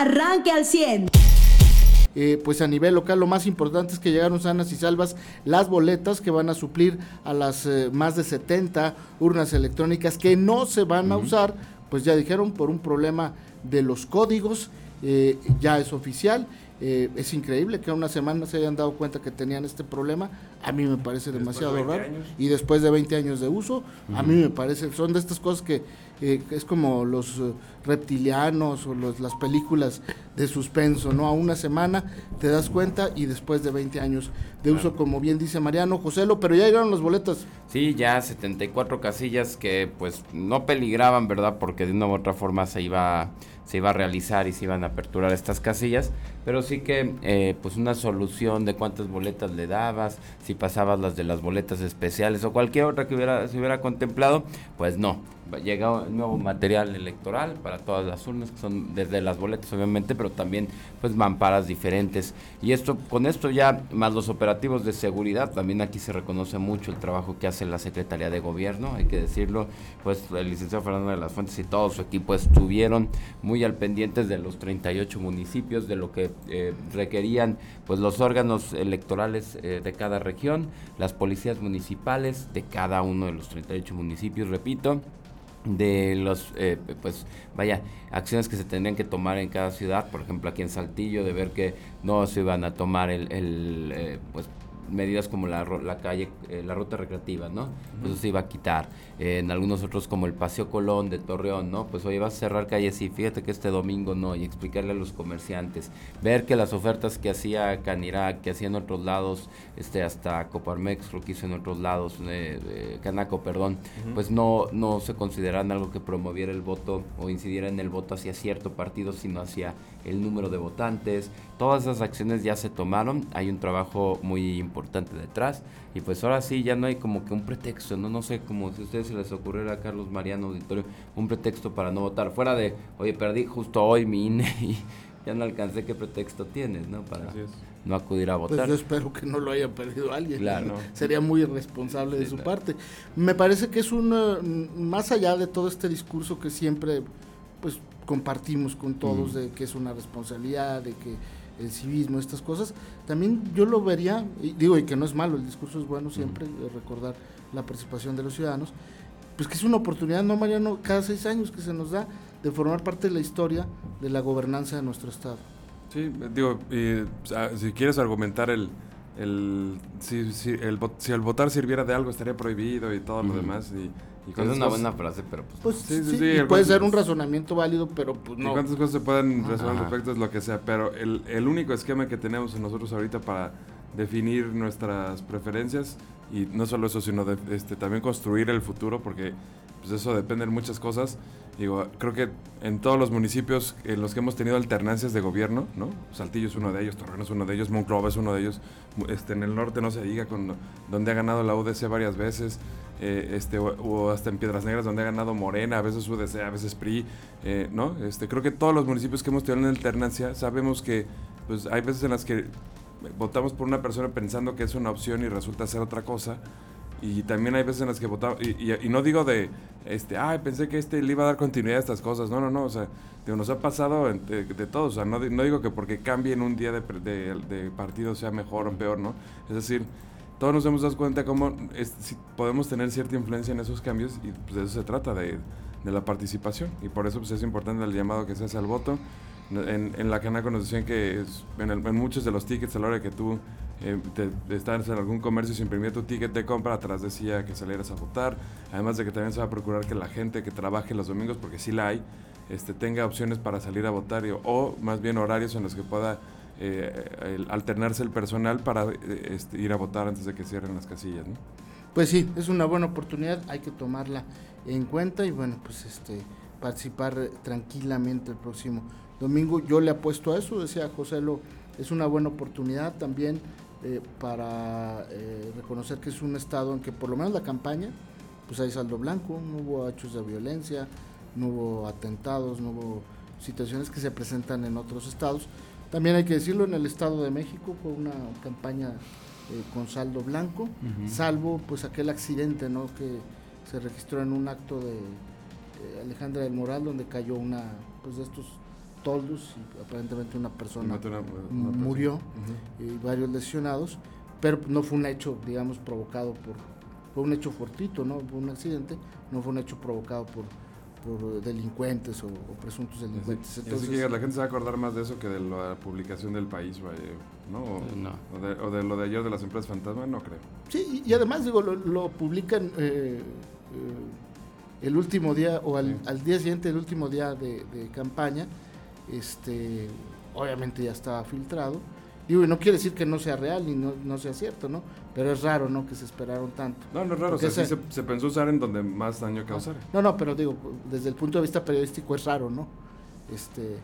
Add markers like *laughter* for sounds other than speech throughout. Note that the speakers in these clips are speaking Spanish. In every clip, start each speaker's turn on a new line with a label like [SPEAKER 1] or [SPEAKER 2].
[SPEAKER 1] arranque al 100.
[SPEAKER 2] Eh, pues a nivel local lo más importante es que llegaron sanas y salvas las boletas que van a suplir a las eh, más de 70 urnas electrónicas que no se van a usar, pues ya dijeron por un problema de los códigos, eh, ya es oficial eh, es increíble que a una semana se hayan dado cuenta que tenían este problema. A mí me parece demasiado raro. Y después de 20 años de uso, a mí me parece, son de estas cosas que eh, es como los eh, reptilianos o las películas de suspenso, ¿no? A una semana te das cuenta y después de 20 años de uso, como bien dice Mariano, Joselo, pero ya llegaron las boletas.
[SPEAKER 3] Sí, ya 74 casillas que pues no peligraban, ¿verdad? Porque de una u otra forma se iba se iba a realizar y se iban a aperturar estas casillas, pero sí que eh, pues una solución de cuántas boletas le dabas, si pasabas las de las boletas especiales o cualquier otra que hubiera, se hubiera contemplado, pues no, llega nuevo material electoral para todas las urnas que son desde las boletas obviamente pero también pues mamparas diferentes. Y esto con esto ya más los operativos de seguridad también aquí se reconoce mucho el trabajo que hace la Secretaría de Gobierno hay que decirlo. Pues el licenciado Fernando de las Fuentes y todo su equipo estuvieron muy al pendientes de los 38 municipios de lo que eh, requerían pues los órganos electorales eh, de cada región las policías municipales de cada uno de los 38 municipios repito de los, eh, pues, vaya, acciones que se tendrían que tomar en cada ciudad, por ejemplo, aquí en Saltillo, de ver que no se iban a tomar el, el eh, pues, medidas como la, la calle, eh, la ruta recreativa, ¿no? Pues eso se iba a quitar. en algunos otros como el Paseo Colón de Torreón, ¿no? Pues hoy va a cerrar calles y fíjate que este domingo no, y explicarle a los comerciantes, ver que las ofertas que hacía Canirac, que hacía en otros lados, este hasta Coparmex, lo que hizo en otros lados, eh, Canaco, perdón, pues no, no se consideran algo que promoviera el voto o incidiera en el voto hacia cierto partido, sino hacia el número de votantes. Todas esas acciones ya se tomaron, hay un trabajo muy importante detrás y pues ahora sí ya no hay como que un pretexto, no no sé como si a ustedes se les ocurriera a Carlos Mariano Auditorio un pretexto para no votar, fuera de, oye, perdí justo hoy mi INE *laughs* y ya no alcancé qué pretexto tienes, ¿no? Para no acudir a votar.
[SPEAKER 2] Pues yo espero que no lo haya perdido alguien. Claro. *laughs* Sería muy irresponsable de su parte. Me parece que es un, más allá de todo este discurso que siempre, pues compartimos con todos de que es una responsabilidad, de que el civismo, estas cosas, también yo lo vería, y digo, y que no es malo, el discurso es bueno siempre, recordar la participación de los ciudadanos, pues que es una oportunidad, no Mariano, cada seis años que se nos da de formar parte de la historia de la gobernanza de nuestro Estado.
[SPEAKER 4] Sí, digo, si quieres argumentar el, el, si, si, el, si el votar sirviera de algo estaría prohibido y todo lo demás, y
[SPEAKER 3] es una buena frase, pero
[SPEAKER 2] pues... pues sí, sí, puede ser un razonamiento válido, pero pues no.
[SPEAKER 4] Y cuántas cosas se pueden resolver al respecto es lo que sea, pero el, el único esquema que tenemos nosotros ahorita para definir nuestras preferencias y no solo eso, sino de, este, también construir el futuro, porque pues eso depende de muchas cosas. Digo, creo que en todos los municipios en los que hemos tenido alternancias de gobierno, ¿no? Saltillo es uno de ellos, Torreón es uno de ellos, Monclova es uno de ellos, este, en el norte no se diga, con, donde ha ganado la UDC varias veces, eh, este, o, hasta en Piedras Negras, donde ha ganado Morena, a veces UDC, a veces PRI, eh, ¿no? Este, creo que todos los municipios que hemos tenido en alternancia sabemos que pues, hay veces en las que votamos por una persona pensando que es una opción y resulta ser otra cosa. Y también hay veces en las que votamos, y, no digo de, este, ay, pensé que este le iba a dar continuidad a estas cosas. No, no, no, o sea, nos ha pasado de, de todo. O sea, no, no, digo que porque cambie en un día de, de, partido sea mejor o peor, ¿no? Es decir, todos nos hemos dado cuenta cómo podemos tener cierta influencia en esos cambios y pues de eso se trata, de, la participación. Y por eso pues, es importante el llamado que se hace al voto. En, en la Canaco nos decían que en, muchos de los tickets a la hora que tú eh, estabas en algún comercio y se imprimía tu ticket de compra, atrás decía que salieras a votar. Además de que también se va a procurar que la gente que trabaje los domingos, porque sí la hay, este, tenga opciones para salir a votar o más bien horarios en los que pueda eh, alternarse el personal para eh, este, ir a votar antes de que cierren las casillas. ¿no?
[SPEAKER 2] Pues sí, es una buena oportunidad, hay que tomarla en cuenta y bueno, pues este participar tranquilamente el próximo domingo. Yo le apuesto a eso, decía José Lo, es una buena oportunidad también eh, para reconocer que es un estado en que por lo menos la campaña, pues hay saldo blanco, no hubo hechos de violencia, no hubo atentados, no hubo situaciones que se presentan en otros estados también hay que decirlo, en el Estado de México fue una campaña eh, con saldo blanco, salvo pues aquel accidente ¿no? que se registró en un acto de eh, Alejandra del Moral donde cayó una pues de estos toldos y aparentemente una persona murió y varios lesionados, pero no fue un hecho, digamos, provocado por, fue un hecho fortuito, ¿no? Fue un accidente, no fue un hecho provocado por por delincuentes o, presuntos delincuentes.
[SPEAKER 4] Entonces, que la gente se va a acordar más de eso que de la publicación del país, ¿no? O, de, lo de ayer de las empresas fantasma, no creo.
[SPEAKER 2] Sí, y, además, digo, lo, publican eh, eh, el último día o al, día siguiente, el último día de, de, campaña, este, obviamente ya estaba filtrado Digo, y no quiere decir que no sea real ni no, sea cierto, ¿no? Pero es raro, ¿no? Que se esperaron tanto.
[SPEAKER 4] No, no es raro, o sea, sí se, pensó usar en donde más daño causara.
[SPEAKER 2] No, no, pero digo, desde el punto de vista periodístico es raro, ¿no? Este,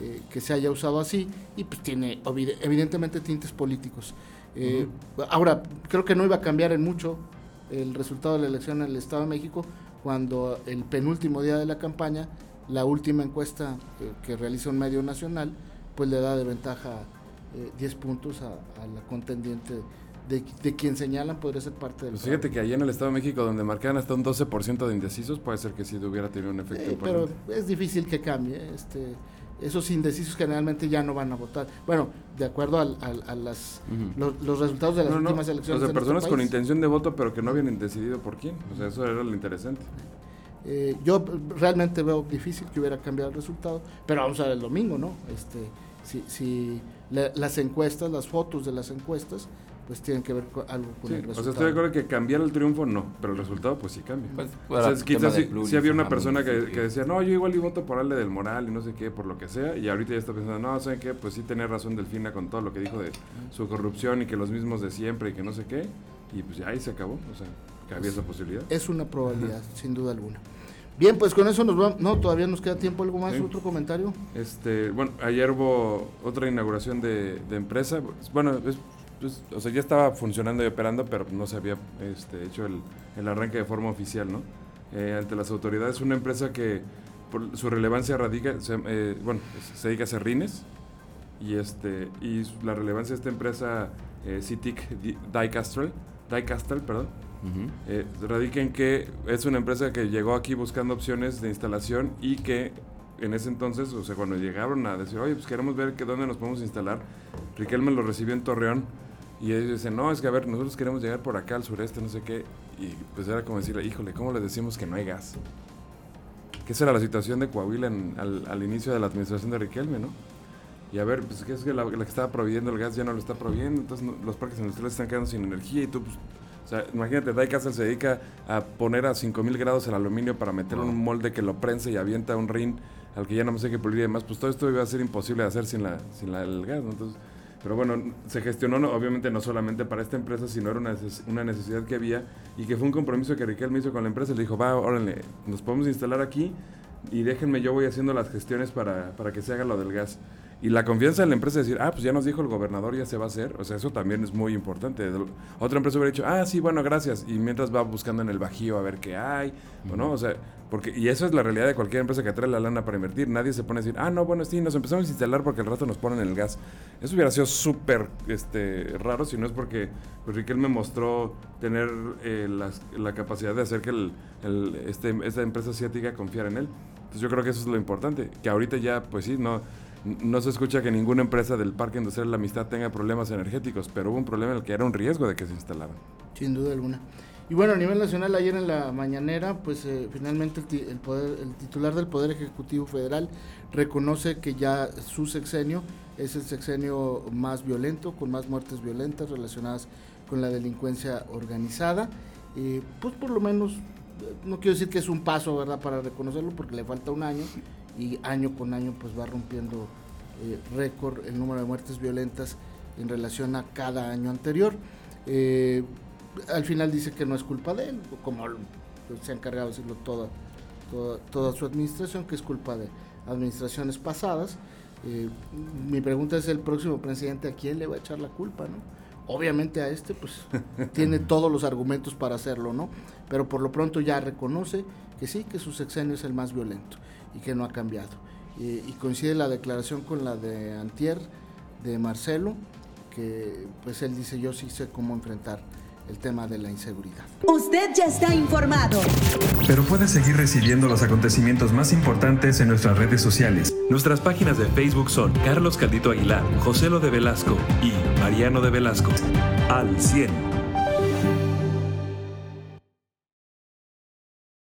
[SPEAKER 2] eh, que se haya usado así y pues tiene evidentemente tintes políticos. Eh, ahora, creo que no iba a cambiar en mucho el resultado de la elección en el Estado de México cuando el penúltimo día de la campaña, la última encuesta eh, que realiza un medio nacional, pues le da de ventaja 10 eh, puntos a, la contendiente de, quien señalan podría ser parte del.
[SPEAKER 4] Pues fíjate que allá en el Estado de México, donde marcan hasta un 12% de indecisos, puede ser que sí hubiera tenido un efecto
[SPEAKER 2] Pero es difícil que cambie. Este, esos indecisos generalmente ya no van a votar. Bueno, de acuerdo a, las, los, resultados de las últimas elecciones.
[SPEAKER 4] O sea, personas con intención de voto, pero que no habían decidido por quién. O sea, eso era lo interesante.
[SPEAKER 2] Eh, yo realmente veo difícil que hubiera cambiado el resultado, pero vamos a ver el domingo, ¿no? Este, si, si las encuestas, las fotos de las encuestas, pues tienen que ver con algo con el resultado.
[SPEAKER 4] O sea, estoy de acuerdo que cambiar el triunfo no, pero el resultado pues sí cambia. Pues, o sea, quizás sí, había una persona que, decía, no, yo igual y voto por Ale del Moral y no sé qué, por lo que sea, y ahorita ya está pensando, no, ¿saben qué? Pues sí tenía razón Delfina con todo lo que dijo de su corrupción y que los mismos de siempre y que no sé qué, y pues ya ahí se acabó, o sea, que había esa posibilidad.
[SPEAKER 2] Es una probabilidad, *laughs* sin duda alguna. Bien, pues con eso nos vamos. No, todavía nos queda tiempo. ¿Algo más? ¿Otro comentario?
[SPEAKER 4] Este, bueno, ayer hubo otra inauguración de, empresa. Bueno, pues, o sea, ya estaba funcionando y operando, pero no se había este, hecho el, arranque de forma oficial, ¿no? Eh, ante las autoridades, una empresa que por su relevancia radica, eh, bueno, se dedica a serrines y este y la relevancia de esta empresa eh, CITIC Diecastle, Diecastle, perdón, eh, radica en que es una empresa que llegó aquí buscando opciones de instalación y que en ese entonces, o sea, cuando llegaron a decir, oye, pues queremos ver que dónde nos podemos instalar, Riquelme lo recibió en Torreón y ellos dicen, no, es que a ver, nosotros queremos llegar por acá al sureste, no sé qué, y pues era como decirle, híjole, ¿cómo le decimos que no hay gas? Que esa era la situación de Coahuila al, inicio de la administración de Riquelme, ¿no? Y a ver, pues que es que la, que estaba proveyendo el gas ya no lo está proveyendo, entonces los parques industriales están quedando sin energía y tú, pues, o sea, imagínate, Diecastle se dedica a poner a 5000 grados el aluminio para meter un molde que lo prense y avienta un rin al que ya no me sé qué pulir y demás. Pues todo esto iba a ser imposible de hacer sin, la, sin la, el gas, Entonces, pero bueno, se gestionó obviamente no solamente para esta empresa, sino era una, una, necesidad que había y que fue un compromiso que Riquel hizo con la empresa. Le dijo, va, órale, nos podemos instalar aquí y déjenme, yo voy haciendo las gestiones para, para que se haga lo del gas. Y la confianza en la empresa de decir, ah, pues ya nos dijo el gobernador, ya se va a hacer. O sea, eso también es muy importante. Otra empresa hubiera dicho, ah, sí, bueno, gracias. Y mientras va buscando en el bajío a ver qué hay. O sea, porque, y eso es la realidad de cualquier empresa que trae la lana para invertir. Nadie se pone a decir, ah, no, bueno, sí, nos empezamos a instalar porque el rato nos ponen el gas. Eso hubiera sido súper este, raro si no es porque pues, me mostró tener eh, la, capacidad de hacer que el, este, esta empresa asiática confiara en él. Entonces yo creo que eso es lo importante. Que ahorita ya, pues sí, no no se escucha que ninguna empresa del Parque Industrial de la Amistad tenga problemas energéticos, pero hubo un problema en el que era un riesgo de que se instalaran.
[SPEAKER 2] Sin duda alguna. Y bueno, a nivel nacional, ayer en la mañanera, pues eh, finalmente el, poder, el titular del Poder Ejecutivo Federal reconoce que ya su sexenio es el sexenio más violento, con más muertes violentas relacionadas con la delincuencia organizada. Eh, pues por lo menos, no quiero decir que es un paso, ¿verdad?, para reconocerlo, porque le falta un año, y año con año pues va rompiendo eh, récord el número de muertes violentas en relación a cada año anterior. Eh, al final dice que no es culpa de él, como se ha encargado de decirlo toda, toda, su administración, que es culpa de administraciones pasadas. Eh, mi pregunta es el próximo presidente a quién le va a echar la culpa, ¿no? Obviamente a este pues *laughs* tiene todos los argumentos para hacerlo, ¿no? Pero por lo pronto ya reconoce que sí, que su sexenio es el más violento y que no ha cambiado. Y, coincide la declaración con la de Antier, de Marcelo, que pues él dice yo sí sé cómo enfrentar el tema de la inseguridad.
[SPEAKER 1] Usted ya está informado.
[SPEAKER 5] Pero puede seguir recibiendo los acontecimientos más importantes en nuestras redes sociales.
[SPEAKER 4] Nuestras páginas de Facebook son Carlos Caldito Aguilar, José Lo de Velasco y Mariano de Velasco. Al 100.